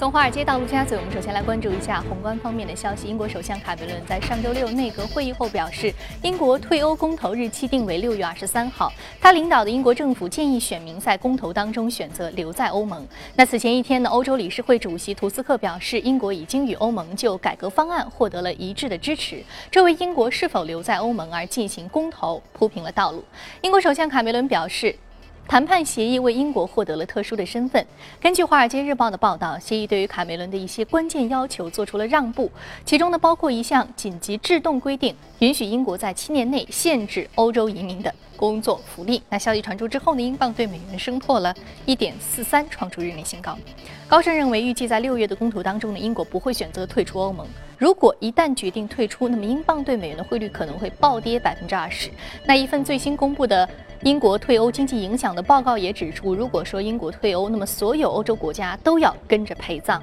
从华尔街到陆家嘴，我们首先来关注一下宏观方面的消息。英国首相卡梅伦在上周六内阁会议后表示，英国退欧公投日期定为六月二十三号。他领导的英国政府建议选民在公投当中选择留在欧盟。那此前一天呢，欧洲理事会主席图斯克表示，英国已经与欧盟就改革方案获得了一致的支持，这为英国是否留在欧盟而进行公投铺平了道路。英国首相卡梅伦表示。谈判协议为英国获得了特殊的身份。根据《华尔街日报》的报道，协议对于卡梅伦的一些关键要求做出了让步，其中呢包括一项紧急制动规定，允许英国在七年内限制欧洲移民的工作福利。那消息传出之后呢，英镑对美元升破了一点四三，创出日内新高。高盛认为，预计在六月的公投当中呢，英国不会选择退出欧盟。如果一旦决定退出，那么英镑对美元的汇率可能会暴跌百分之二十。那一份最新公布的。英国退欧经济影响的报告也指出，如果说英国退欧，那么所有欧洲国家都要跟着陪葬。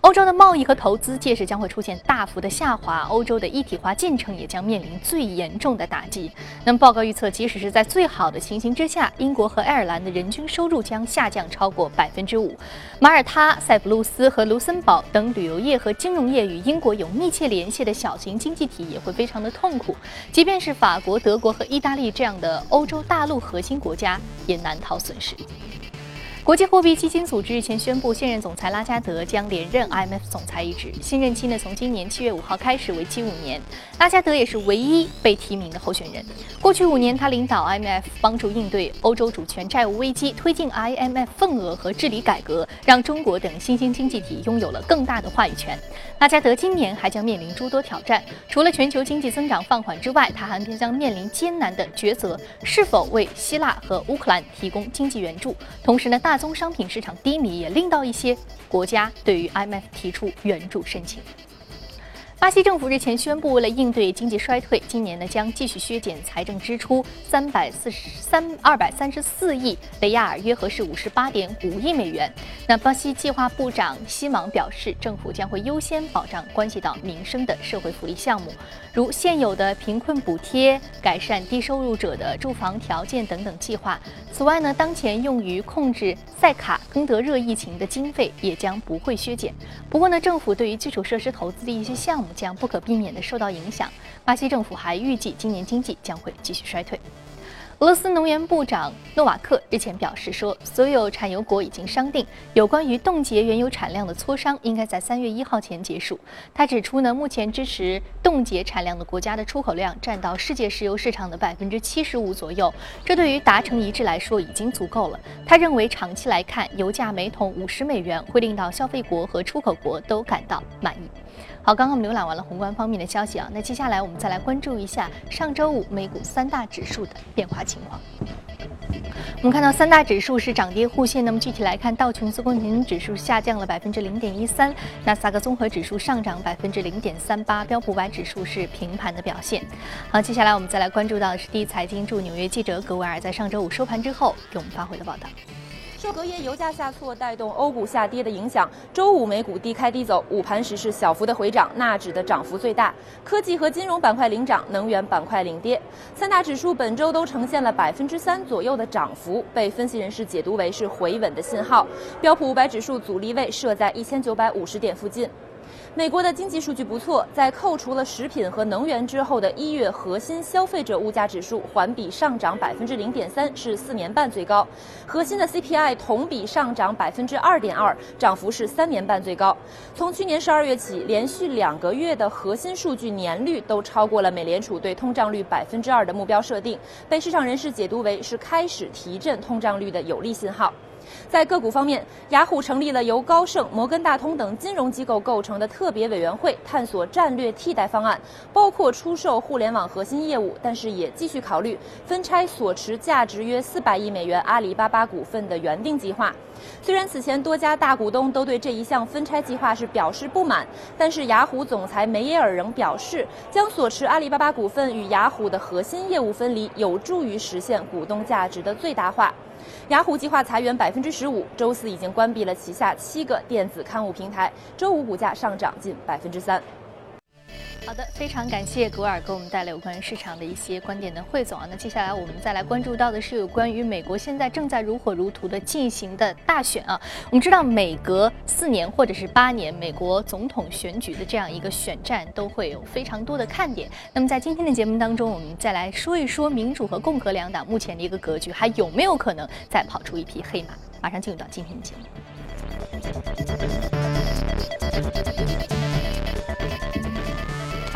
欧洲的贸易和投资届时将会出现大幅的下滑，欧洲的一体化进程也将面临最严重的打击。那么报告预测，即使是在最好的情形之下，英国和爱尔兰的人均收入将下降超过百分之五。马耳他、塞浦路斯和卢森堡等旅游业和金融业与英国有密切联系的小型经济体也会非常的痛苦。即便是法国、德国和意大利这样的欧洲大陆核心国家，也难逃损失。国际货币基金组织日前宣布，现任总裁拉加德将连任 IMF 总裁一职，新任期呢从今年七月五号开始，为期五年。拉加德也是唯一被提名的候选人。过去五年，他领导 IMF，帮助应对欧洲主权债务危机，推进 IMF 份额和治理改革，让中国等新兴经济体拥有了更大的话语权。拉加德今年还将面临诸多挑战，除了全球经济增长放缓之外，他还将面临艰难的抉择：是否为希腊和乌克兰提供经济援助？同时呢，大宗商品市场低迷也令到一些国家对于 IMF 提出援助申请。巴西政府日前宣布，为了应对经济衰退，今年呢将继续削减财政支出三百四十三二百三十四亿雷亚尔，约合是五十八点五亿美元。那巴西计划部长西芒表示，政府将会优先保障关系到民生的社会福利项目，如现有的贫困补贴、改善低收入者的住房条件等等计划。此外呢，当前用于控制塞卡亨德热疫情的经费也将不会削减。不过呢，政府对于基础设施投资的一些项目。将不可避免地受到影响。巴西政府还预计，今年经济将会继续衰退。俄罗斯能源部长诺瓦克日前表示说，所有产油国已经商定，有关于冻结原油产量的磋商应该在三月一号前结束。他指出呢，目前支持冻结产量的国家的出口量占到世界石油市场的百分之七十五左右，这对于达成一致来说已经足够了。他认为，长期来看，油价每桶五十美元会令到消费国和出口国都感到满意。好，刚刚我们浏览完了宏观方面的消息啊，那接下来我们再来关注一下上周五美股三大指数的变化情况。我们看到三大指数是涨跌互现，那么具体来看，道琼斯工业平均指数下降了百分之零点一三，纳斯达克综合指数上涨百分之零点三八，标普五百指数是平盘的表现。好，接下来我们再来关注到的是第一财经驻纽约记者葛维尔在上周五收盘之后给我们发回的报道。受隔夜油价下挫带动欧股下跌的影响，周五美股低开低走，午盘时是小幅的回涨，纳指的涨幅最大，科技和金融板块领涨，能源板块领跌。三大指数本周都呈现了百分之三左右的涨幅，被分析人士解读为是回稳的信号。标普五百指数阻力位设在一千九百五十点附近。美国的经济数据不错，在扣除了食品和能源之后的一月核心消费者物价指数环比上涨百分之零点三，是四年半最高；核心的 CPI 同比上涨百分之二点二，涨幅是三年半最高。从去年十二月起，连续两个月的核心数据年率都超过了美联储对通胀率百分之二的目标设定，被市场人士解读为是开始提振通胀率的有利信号。在个股方面，雅虎成立了由高盛、摩根大通等金融机构构成的特别委员会，探索战略替代方案，包括出售互联网核心业务，但是也继续考虑分拆所持价值约四百亿美元阿里巴巴股份的原定计划。虽然此前多家大股东都对这一项分拆计划是表示不满，但是雅虎总裁梅耶尔仍表示，将所持阿里巴巴股份与雅虎的核心业务分离，有助于实现股东价值的最大化。雅虎计划裁员百分之十五，周四已经关闭了旗下七个电子刊物平台。周五股价上涨近百分之三。好的，非常感谢古尔给我们带来有关于市场的一些观点的汇总啊。那接下来我们再来关注到的是有关于美国现在正在如火如荼的进行的大选啊。我们知道每隔四年或者是八年，美国总统选举的这样一个选战都会有非常多的看点。那么在今天的节目当中，我们再来说一说民主和共和两党目前的一个格局，还有没有可能再跑出一匹黑马？马上进入到今天的节目。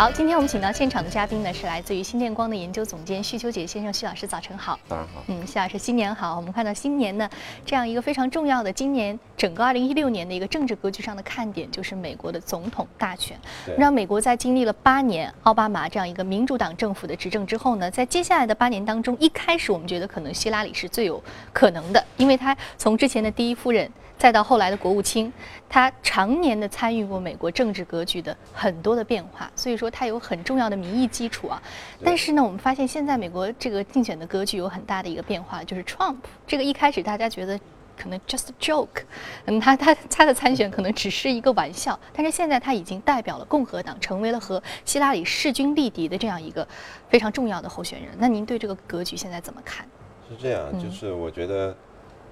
好，今天我们请到现场的嘉宾呢，是来自于新电光的研究总监徐秋杰先生，徐老师，早晨好。早上好。嗯，徐老师，新年好。我们看到新年呢，这样一个非常重要的，今年整个二零一六年的一个政治格局上的看点，就是美国的总统大选。让美国在经历了八年奥巴马这样一个民主党政府的执政之后呢，在接下来的八年当中，一开始我们觉得可能希拉里是最有可能的，因为她从之前的第一夫人。再到后来的国务卿，他常年的参与过美国政治格局的很多的变化，所以说他有很重要的民意基础啊。但是呢，我们发现现在美国这个竞选的格局有很大的一个变化，就是 Trump 这个一开始大家觉得可能 just joke，嗯，他他他的参选可能只是一个玩笑，但是现在他已经代表了共和党，成为了和希拉里势均力敌的这样一个非常重要的候选人。那您对这个格局现在怎么看？是这样，就是我觉得。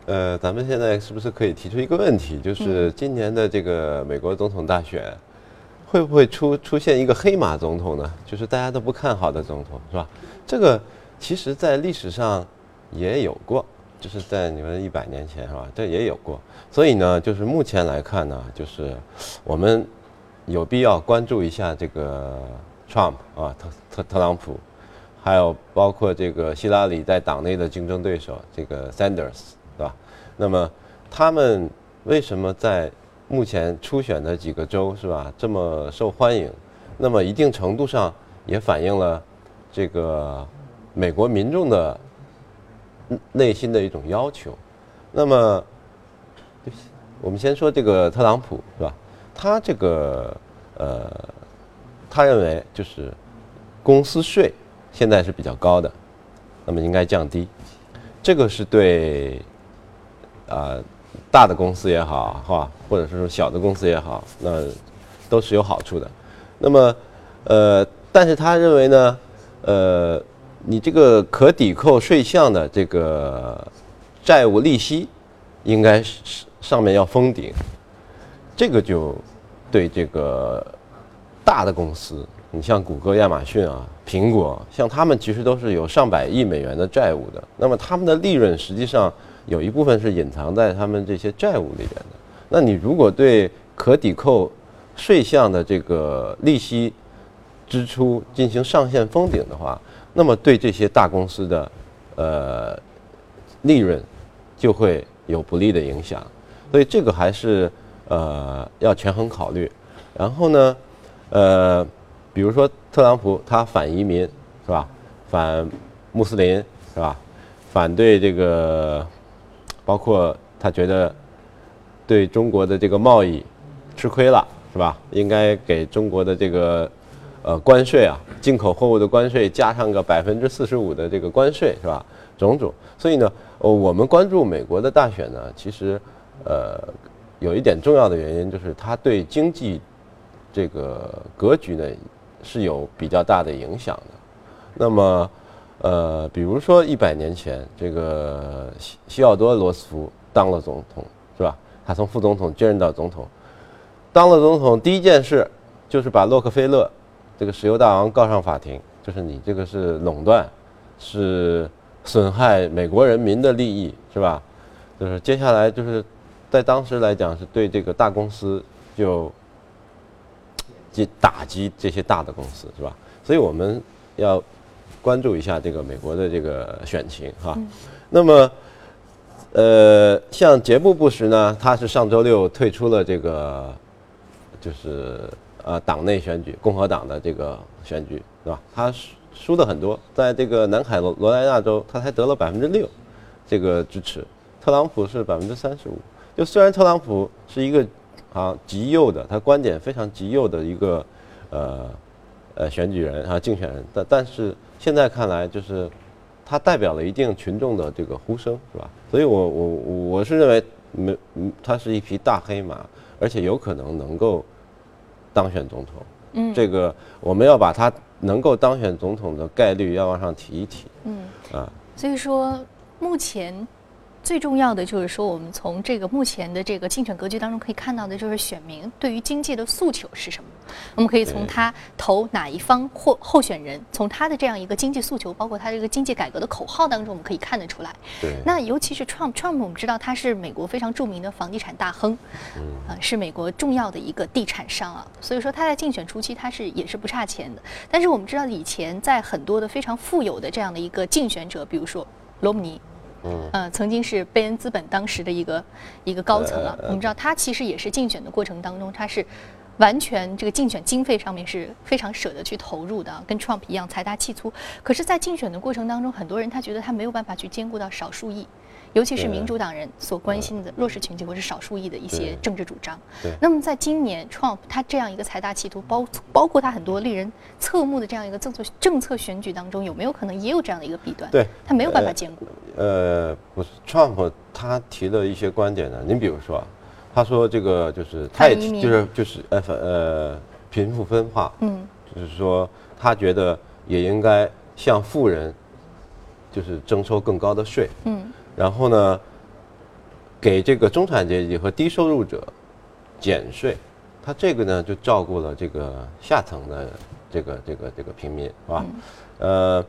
呃，咱们现在是不是可以提出一个问题，就是今年的这个美国总统大选，会不会出出现一个黑马总统呢？就是大家都不看好的总统，是吧？这个其实在历史上也有过，就是在你们一百年前，是吧？这也有过。所以呢，就是目前来看呢，就是我们有必要关注一下这个 Trump 啊，特特特朗普，还有包括这个希拉里在党内的竞争对手这个 Sanders。那么他们为什么在目前初选的几个州是吧这么受欢迎？那么一定程度上也反映了这个美国民众的内心的一种要求。那么我们先说这个特朗普是吧？他这个呃，他认为就是公司税现在是比较高的，那么应该降低。这个是对。啊，大的公司也好，哈，或者是说小的公司也好，那都是有好处的。那么，呃，但是他认为呢，呃，你这个可抵扣税项的这个债务利息，应该是上面要封顶。这个就对这个大的公司，你像谷歌、亚马逊啊、苹果，像他们其实都是有上百亿美元的债务的。那么他们的利润实际上。有一部分是隐藏在他们这些债务里边的。那你如果对可抵扣税项的这个利息支出进行上限封顶的话，那么对这些大公司的呃利润就会有不利的影响。所以这个还是呃要权衡考虑。然后呢，呃，比如说特朗普他反移民是吧？反穆斯林是吧？反对这个。包括他觉得对中国的这个贸易吃亏了，是吧？应该给中国的这个呃关税啊，进口货物的关税加上个百分之四十五的这个关税，是吧？种种。所以呢，我们关注美国的大选呢，其实呃有一点重要的原因就是它对经济这个格局呢是有比较大的影响的。那么。呃，比如说一百年前，这个西西奥多·罗斯福当了总统，是吧？他从副总统接任到总统，当了总统第一件事就是把洛克菲勒这个石油大王告上法庭，就是你这个是垄断，是损害美国人民的利益，是吧？就是接下来就是在当时来讲，是对这个大公司就击打击这些大的公司，是吧？所以我们要。关注一下这个美国的这个选情哈，那么，呃，像杰布·布什呢，他是上周六退出了这个，就是呃党内选举，共和党的这个选举，对吧？他输输的很多，在这个南卡罗罗来纳州，他才得了百分之六这个支持，特朗普是百分之三十五。就虽然特朗普是一个啊极右的，他观点非常极右的一个呃呃选举人啊竞选人，但但是。现在看来，就是它代表了一定群众的这个呼声，是吧？所以我我我是认为，没，他是一匹大黑马，而且有可能能够当选总统。嗯，这个我们要把他能够当选总统的概率要往上提一提。嗯，啊，所以说目前。最重要的就是说，我们从这个目前的这个竞选格局当中可以看到的，就是选民对于经济的诉求是什么。我们可以从他投哪一方或候选人，从他的这样一个经济诉求，包括他这个经济改革的口号当中，我们可以看得出来。对。那尤其是 Trump，Trump 我们知道他是美国非常著名的房地产大亨，啊，是美国重要的一个地产商啊。所以说他在竞选初期他是也是不差钱的。但是我们知道以前在很多的非常富有的这样的一个竞选者，比如说罗姆尼。嗯，曾经是贝恩资本当时的一个一个高层啊。我们知道他其实也是竞选的过程当中，他是完全这个竞选经费上面是非常舍得去投入的，跟 Trump 一样财大气粗。可是，在竞选的过程当中，很多人他觉得他没有办法去兼顾到少数裔。尤其是民主党人所关心的弱势群体或是少数裔的一些政治主张。对。那么，在今年 Trump 他这样一个财大气粗，包包括他很多令人侧目的这样一个政策政策选举当中，有没有可能也有这样的一个弊端？对。他没有办法兼顾。呃，不是，Trump 他提的一些观点呢。您比如说，他说这个就是他也就是就是呃呃贫富分化，嗯，就是说他觉得也应该向富人就是征收更高的税，嗯。然后呢，给这个中产阶级和低收入者减税，他这个呢就照顾了这个下层的这个这个这个平民，是吧？呃，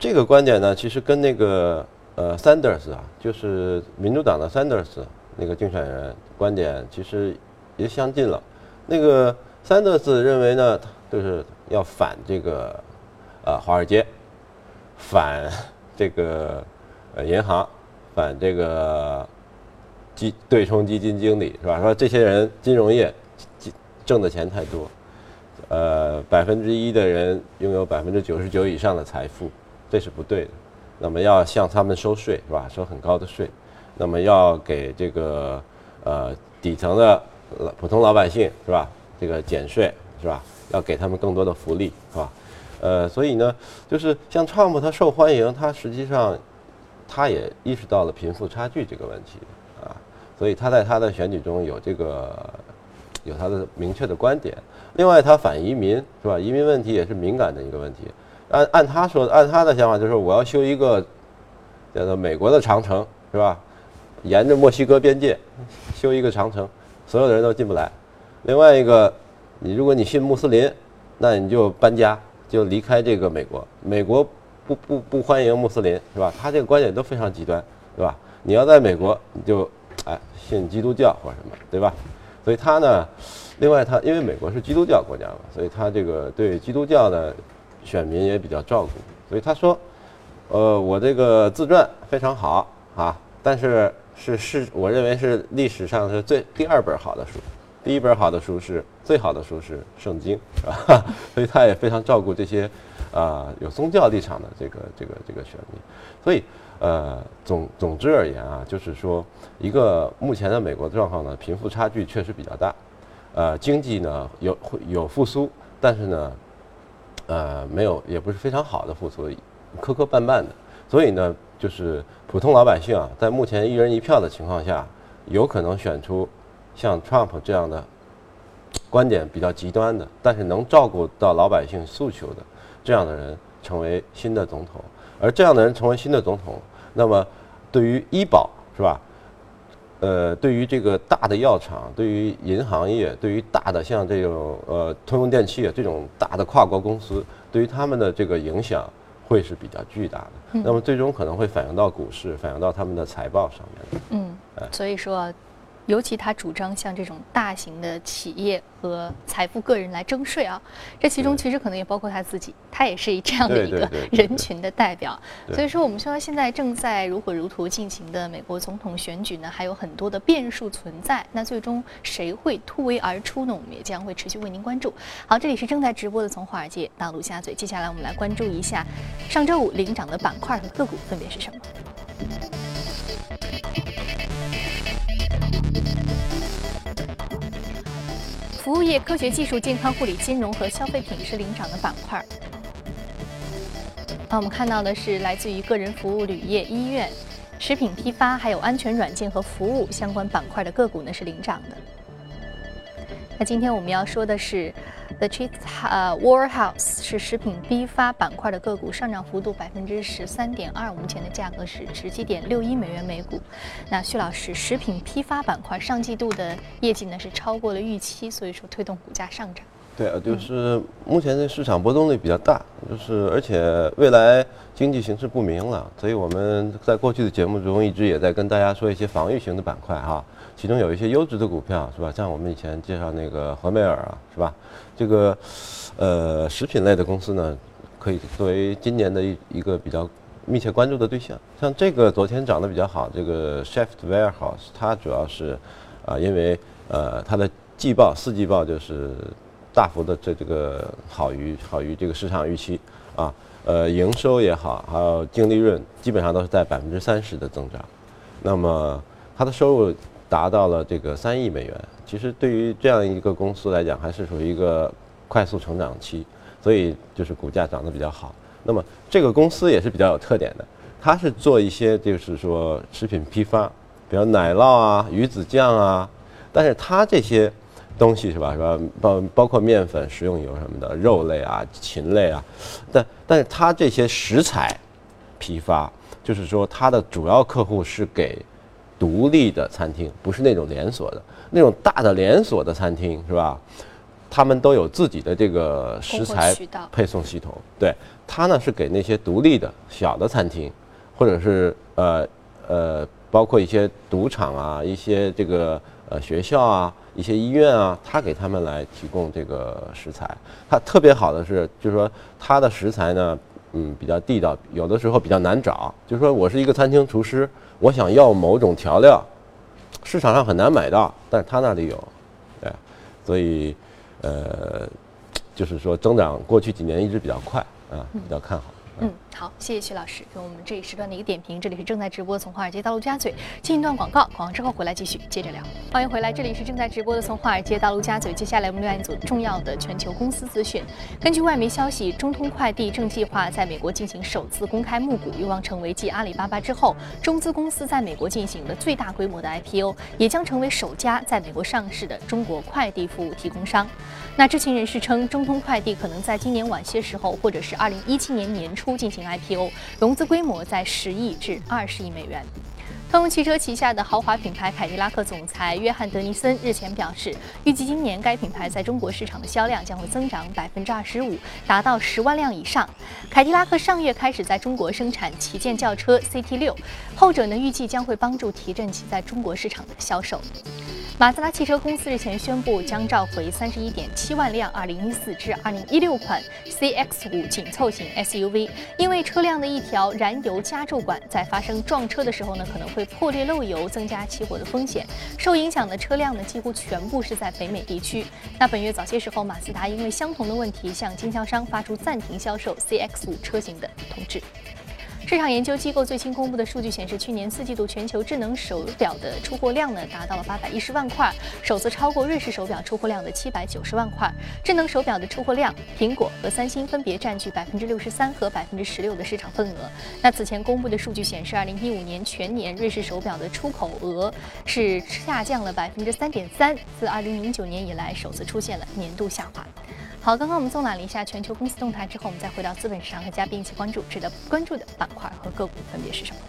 这个观点呢，其实跟那个呃 Sanders 啊，就是民主党的 Sanders 那个竞选人观点其实也相近了。那个 Sanders 认为呢，就是要反这个呃华尔街，反 这个。呃，银行反这个基对冲基金经理是吧？说这些人金融业挣的钱太多，呃，百分之一的人拥有百分之九十九以上的财富，这是不对的。那么要向他们收税是吧？收很高的税。那么要给这个呃底层的普通老百姓是吧？这个减税是吧？要给他们更多的福利是吧？呃，所以呢，就是像 Trump 他受欢迎，他实际上。他也意识到了贫富差距这个问题，啊，所以他在他的选举中有这个有他的明确的观点。另外，他反移民是吧？移民问题也是敏感的一个问题。按按他说，按他的想法就是我要修一个叫做美国的长城是吧？沿着墨西哥边界修一个长城，所有的人都进不来。另外一个，你如果你信穆斯林，那你就搬家，就离开这个美国。美国。不不不欢迎穆斯林是吧？他这个观点都非常极端，对吧？你要在美国，你就哎信基督教或者什么，对吧？所以他呢，另外他因为美国是基督教国家嘛，所以他这个对基督教呢选民也比较照顾。所以他说，呃，我这个自传非常好啊，但是是是我认为是历史上是最第二本好的书，第一本好的书是最好的书是圣经，是吧？所以他也非常照顾这些。啊，有宗教立场的这个这个这个选民，所以呃，总总之而言啊，就是说，一个目前的美国状况呢，贫富差距确实比较大，呃，经济呢有会有复苏，但是呢，呃，没有也不是非常好的复苏，磕磕绊绊的，所以呢，就是普通老百姓啊，在目前一人一票的情况下，有可能选出像 Trump 这样的观点比较极端的，但是能照顾到老百姓诉求的。这样的人成为新的总统，而这样的人成为新的总统，那么对于医保是吧？呃，对于这个大的药厂，对于银行业，对于大的像这种呃通用电器这种大的跨国公司，对于他们的这个影响会是比较巨大的。那么最终可能会反映到股市，反映到他们的财报上面。嗯，所以说。尤其他主张向这种大型的企业和财富个人来征税啊，这其中其实可能也包括他自己，他也是以这样的一个人群的代表。所以说，我们说现在正在如火如荼进行的美国总统选举呢，还有很多的变数存在。那最终谁会突围而出呢？我们也将会持续为您关注。好，这里是正在直播的《从华尔街到陆家嘴》，接下来我们来关注一下上周五领涨的板块和个股分别是什么。服务业、科学技术、健康护理、金融和消费品是领涨的板块。那我们看到的是来自于个人服务、旅业、医院、食品批发，还有安全软件和服务相关板块的个股呢是领涨的。那今天我们要说的是，The Cheese 呃 Warehouse 是食品批发板块的个股，上涨幅度百分之十三点二，目前的价格是十七点六一美元每股。那徐老师，食品批发板块上季度的业绩呢是超过了预期，所以说推动股价上涨。对啊，就是目前的市场波动率比较大，就是而且未来经济形势不明了，所以我们在过去的节目中一直也在跟大家说一些防御型的板块哈，其中有一些优质的股票是吧？像我们以前介绍那个和美尔啊，是吧？这个呃食品类的公司呢，可以作为今年的一一个比较密切关注的对象。像这个昨天涨得比较好，这个 s h e f t Warehouse，它主要是啊，因为呃它的季报四季报就是。大幅的这这个好于好于这个市场预期啊，呃，营收也好，还有净利润基本上都是在百分之三十的增长。那么它的收入达到了这个三亿美元，其实对于这样一个公司来讲，还是属于一个快速成长期，所以就是股价涨得比较好。那么这个公司也是比较有特点的，它是做一些就是说食品批发，比如奶酪啊、鱼子酱啊，但是它这些。东西是吧？是吧？包包括面粉、食用油什么的，肉类啊、禽类啊，但但是它这些食材批发，就是说它的主要客户是给独立的餐厅，不是那种连锁的，那种大的连锁的餐厅是吧？他们都有自己的这个食材配送系统。对，它呢是给那些独立的小的餐厅，或者是呃呃，包括一些赌场啊，一些这个呃学校啊。一些医院啊，他给他们来提供这个食材，它特别好的是，就是说它的食材呢，嗯，比较地道，有的时候比较难找。就是说我是一个餐厅厨师，我想要某种调料，市场上很难买到，但是他那里有，对，所以，呃，就是说增长过去几年一直比较快啊，比较看好。嗯，好，谢谢徐老师给我们这一时段的一个点评。这里是正在直播从华尔街到陆家嘴，进一段广告，广告之后回来继续接着聊。欢迎回来，这里是正在直播的从华尔街到陆家嘴。接下来我们来一组重要的全球公司资讯。根据外媒消息，中通快递正计划在美国进行首次公开募股，有望成为继阿里巴巴之后，中资公司在美国进行的最大规模的 IPO，也将成为首家在美国上市的中国快递服务提供商。那知情人士称，中通快递可能在今年晚些时候，或者是二零一七年年初。进行 IPO，融资规模在十亿至二十亿美元。通用汽车旗下的豪华品牌凯迪拉克总裁约翰·德尼森日前表示，预计今年该品牌在中国市场的销量将会增长百分之二十五，达到十万辆以上。凯迪拉克上月开始在中国生产旗舰轿车 CT 六，后者呢预计将会帮助提振其在中国市场的销售。马自达汽车公司日前宣布，将召回三十一点七万辆二零一四至二零一六款 CX 五紧凑型 SUV，因为车辆的一条燃油加注管在发生撞车的时候呢，可能会破裂漏油，增加起火的风险。受影响的车辆呢，几乎全部是在北美地区。那本月早些时候，马自达因为相同的问题，向经销商发出暂停销售 CX 五车型的通知。市场研究机构最新公布的数据显示，去年四季度全球智能手表的出货量呢达到了八百一十万块，首次超过瑞士手表出货量的七百九十万块。智能手表的出货量，苹果和三星分别占据百分之六十三和百分之十六的市场份额。那此前公布的数据显示，二零一五年全年瑞士手表的出口额是下降了百分之三点三，自二零零九年以来首次出现了年度下滑。好，刚刚我们纵览了一下全球公司动态之后，我们再回到资本市场和嘉宾一起关注值得关注的板块和个股分别是什么？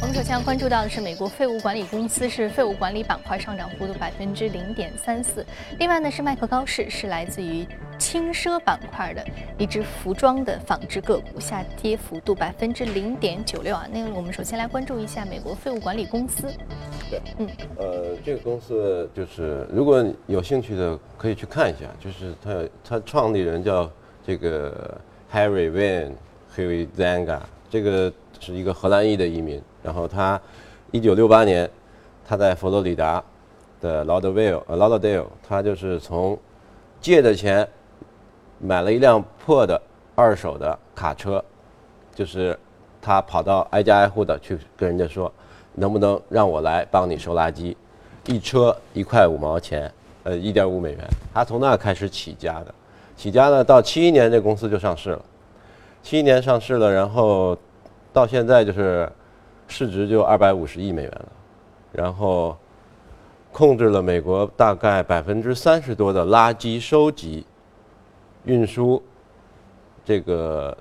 我们首先要关注到的是美国废物管理公司，是废物管理板块上涨幅度百分之零点三四。另外呢是麦克高士，是来自于。轻奢板块的一只服装的纺织个股下跌幅度百分之零点九六啊。那个我们首先来关注一下美国废物管理公司。对，嗯，呃，这个公司就是如果有兴趣的可以去看一下，就是它它创立人叫这个 Harry Van h e r y Zanga，这个是一个荷兰裔的移民。然后他一九六八年他在佛罗里达的 Lauderdale，呃 Lauderdale，他就是从借的钱。买了一辆破的二手的卡车，就是他跑到挨家挨户的去跟人家说，能不能让我来帮你收垃圾？一车一块五毛钱，呃，一点五美元。他从那开始起家的，起家呢，到七一年这公司就上市了，七一年上市了，然后到现在就是市值就二百五十亿美元了，然后控制了美国大概百分之三十多的垃圾收集、运输这个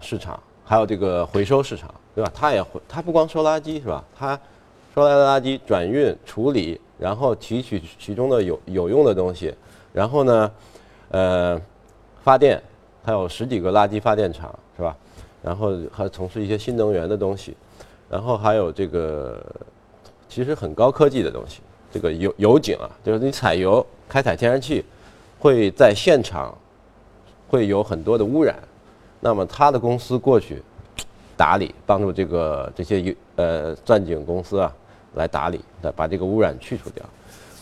市场，还有这个回收市场，对吧？它也回，它不光收垃圾是吧？它收来的垃圾转运处理，然后提取其中的有有用的东西，然后呢，呃，发电，它有十几个垃圾发电厂是吧？然后还从事一些新能源的东西，然后还有这个其实很高科技的东西，这个油油井啊，就是你采油开采天然气，会在现场会有很多的污染，那么他的公司过去 打理，帮助这个这些油呃钻井公司啊来打理，来把这个污染去除掉，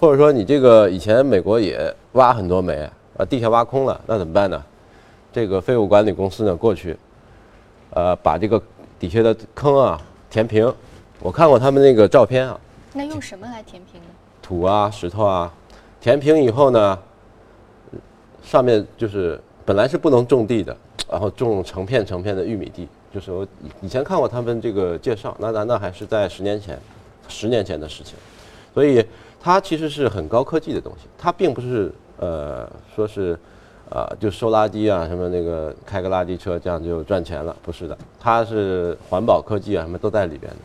或者说你这个以前美国也挖很多煤啊，地下挖空了，那怎么办呢？这个废物管理公司呢过去。呃，把这个底下的坑啊填平，我看过他们那个照片啊。那用什么来填平呢？土啊，石头啊，填平以后呢，上面就是本来是不能种地的，然后种成片成片的玉米地。就是我以前看过他们这个介绍，那那那还是在十年前，十年前的事情。所以它其实是很高科技的东西，它并不是呃说是。啊，就收垃圾啊，什么那个开个垃圾车，这样就赚钱了？不是的，它是环保科技啊，什么都在里边的。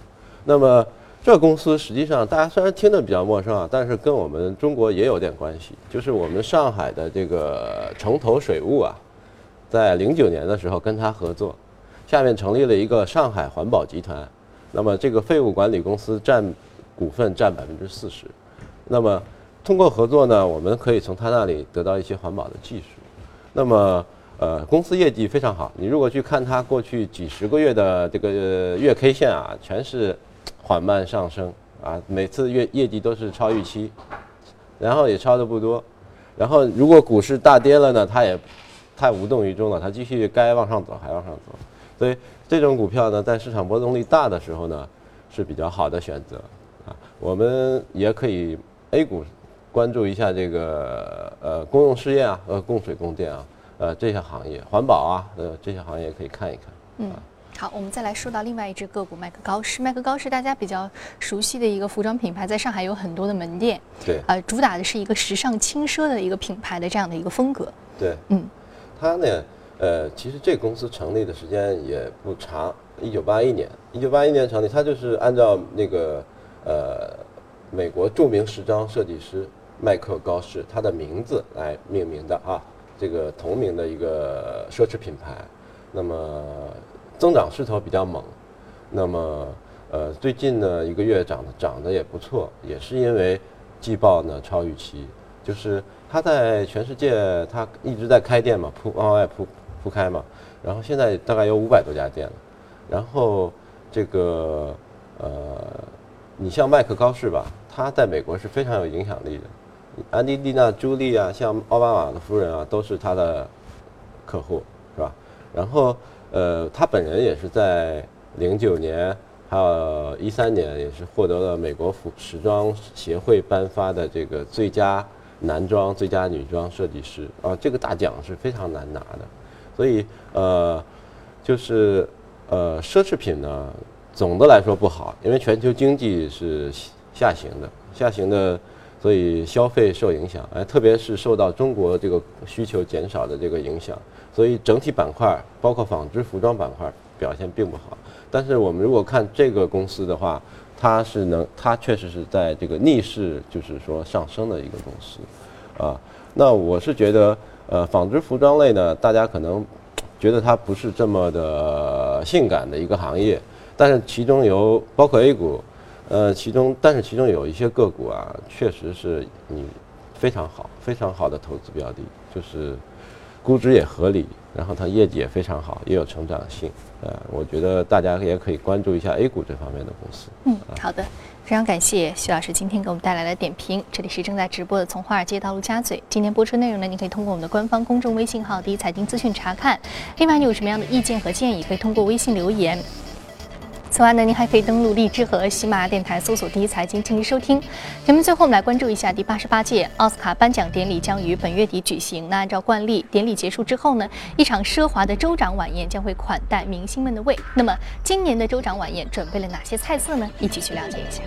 那么这公司实际上大家虽然听得比较陌生啊，但是跟我们中国也有点关系。就是我们上海的这个城投水务啊，在零九年的时候跟他合作，下面成立了一个上海环保集团。那么这个废物管理公司占股份占百分之四十。那么通过合作呢，我们可以从他那里得到一些环保的技术。那么，呃，公司业绩非常好。你如果去看它过去几十个月的这个月 K 线啊，全是缓慢上升啊，每次月业绩都是超预期，然后也超的不多。然后如果股市大跌了呢，它也太无动于衷了，它继续该往上走还往上走。所以这种股票呢，在市场波动率大的时候呢，是比较好的选择啊。我们也可以 A 股。关注一下这个呃公用事业啊，呃供水供电啊，呃这些行业，环保啊，呃这些行业可以看一看。嗯，好，我们再来说到另外一只个股麦克高士。麦克高士大家比较熟悉的一个服装品牌，在上海有很多的门店。对。呃，主打的是一个时尚轻奢的一个品牌的这样的一个风格。对。嗯，它呢，呃，其实这公司成立的时间也不长，一九八一年，一九八一年成立，它就是按照那个呃美国著名时装设计师。麦克高士，他的名字来命名的啊，这个同名的一个奢侈品牌，那么增长势头比较猛，那么呃最近呢一个月涨的涨得也不错，也是因为季报呢超预期，就是它在全世界它一直在开店嘛，铺往外铺铺开嘛，然后现在大概有五百多家店了，然后这个呃你像麦克高士吧，他在美国是非常有影响力的。安迪丽娜朱莉啊，像奥巴马的夫人啊，都是他的客户，是吧？然后，呃，他本人也是在零九年还有一三年，也是获得了美国服时装协会颁发的这个最佳男装、最佳女装设计师啊，这个大奖是非常难拿的。所以，呃，就是呃，奢侈品呢，总的来说不好，因为全球经济是下行的，下行的。所以消费受影响，哎，特别是受到中国这个需求减少的这个影响，所以整体板块，包括纺织服装板块表现并不好。但是我们如果看这个公司的话，它是能，它确实是在这个逆势，就是说上升的一个公司，啊，那我是觉得，呃，纺织服装类呢，大家可能觉得它不是这么的性感的一个行业，但是其中有包括 A 股。呃，其中，但是其中有一些个股啊，确实是你非常好、非常好的投资标的，就是估值也合理，然后它业绩也非常好，也有成长性。呃，我觉得大家也可以关注一下 A 股这方面的公司。嗯，好的，非常感谢徐老师今天给我们带来的点评。这里是正在直播的《从华尔街到陆家嘴》，今天播出内容呢，您可以通过我们的官方公众微信号“第一财经资讯”查看。另外，你有什么样的意见和建议，可以通过微信留言。此外呢，您还可以登录荔枝和喜马拉雅电台搜索“第一财经”进行收听。节目最后，我们来关注一下第八十八届奥斯卡颁奖典礼将于本月底举行。那按照惯例，典礼结束之后呢，一场奢华的州长晚宴将会款待明星们的胃。那么，今年的州长晚宴准备了哪些菜色呢？一起去了解一下。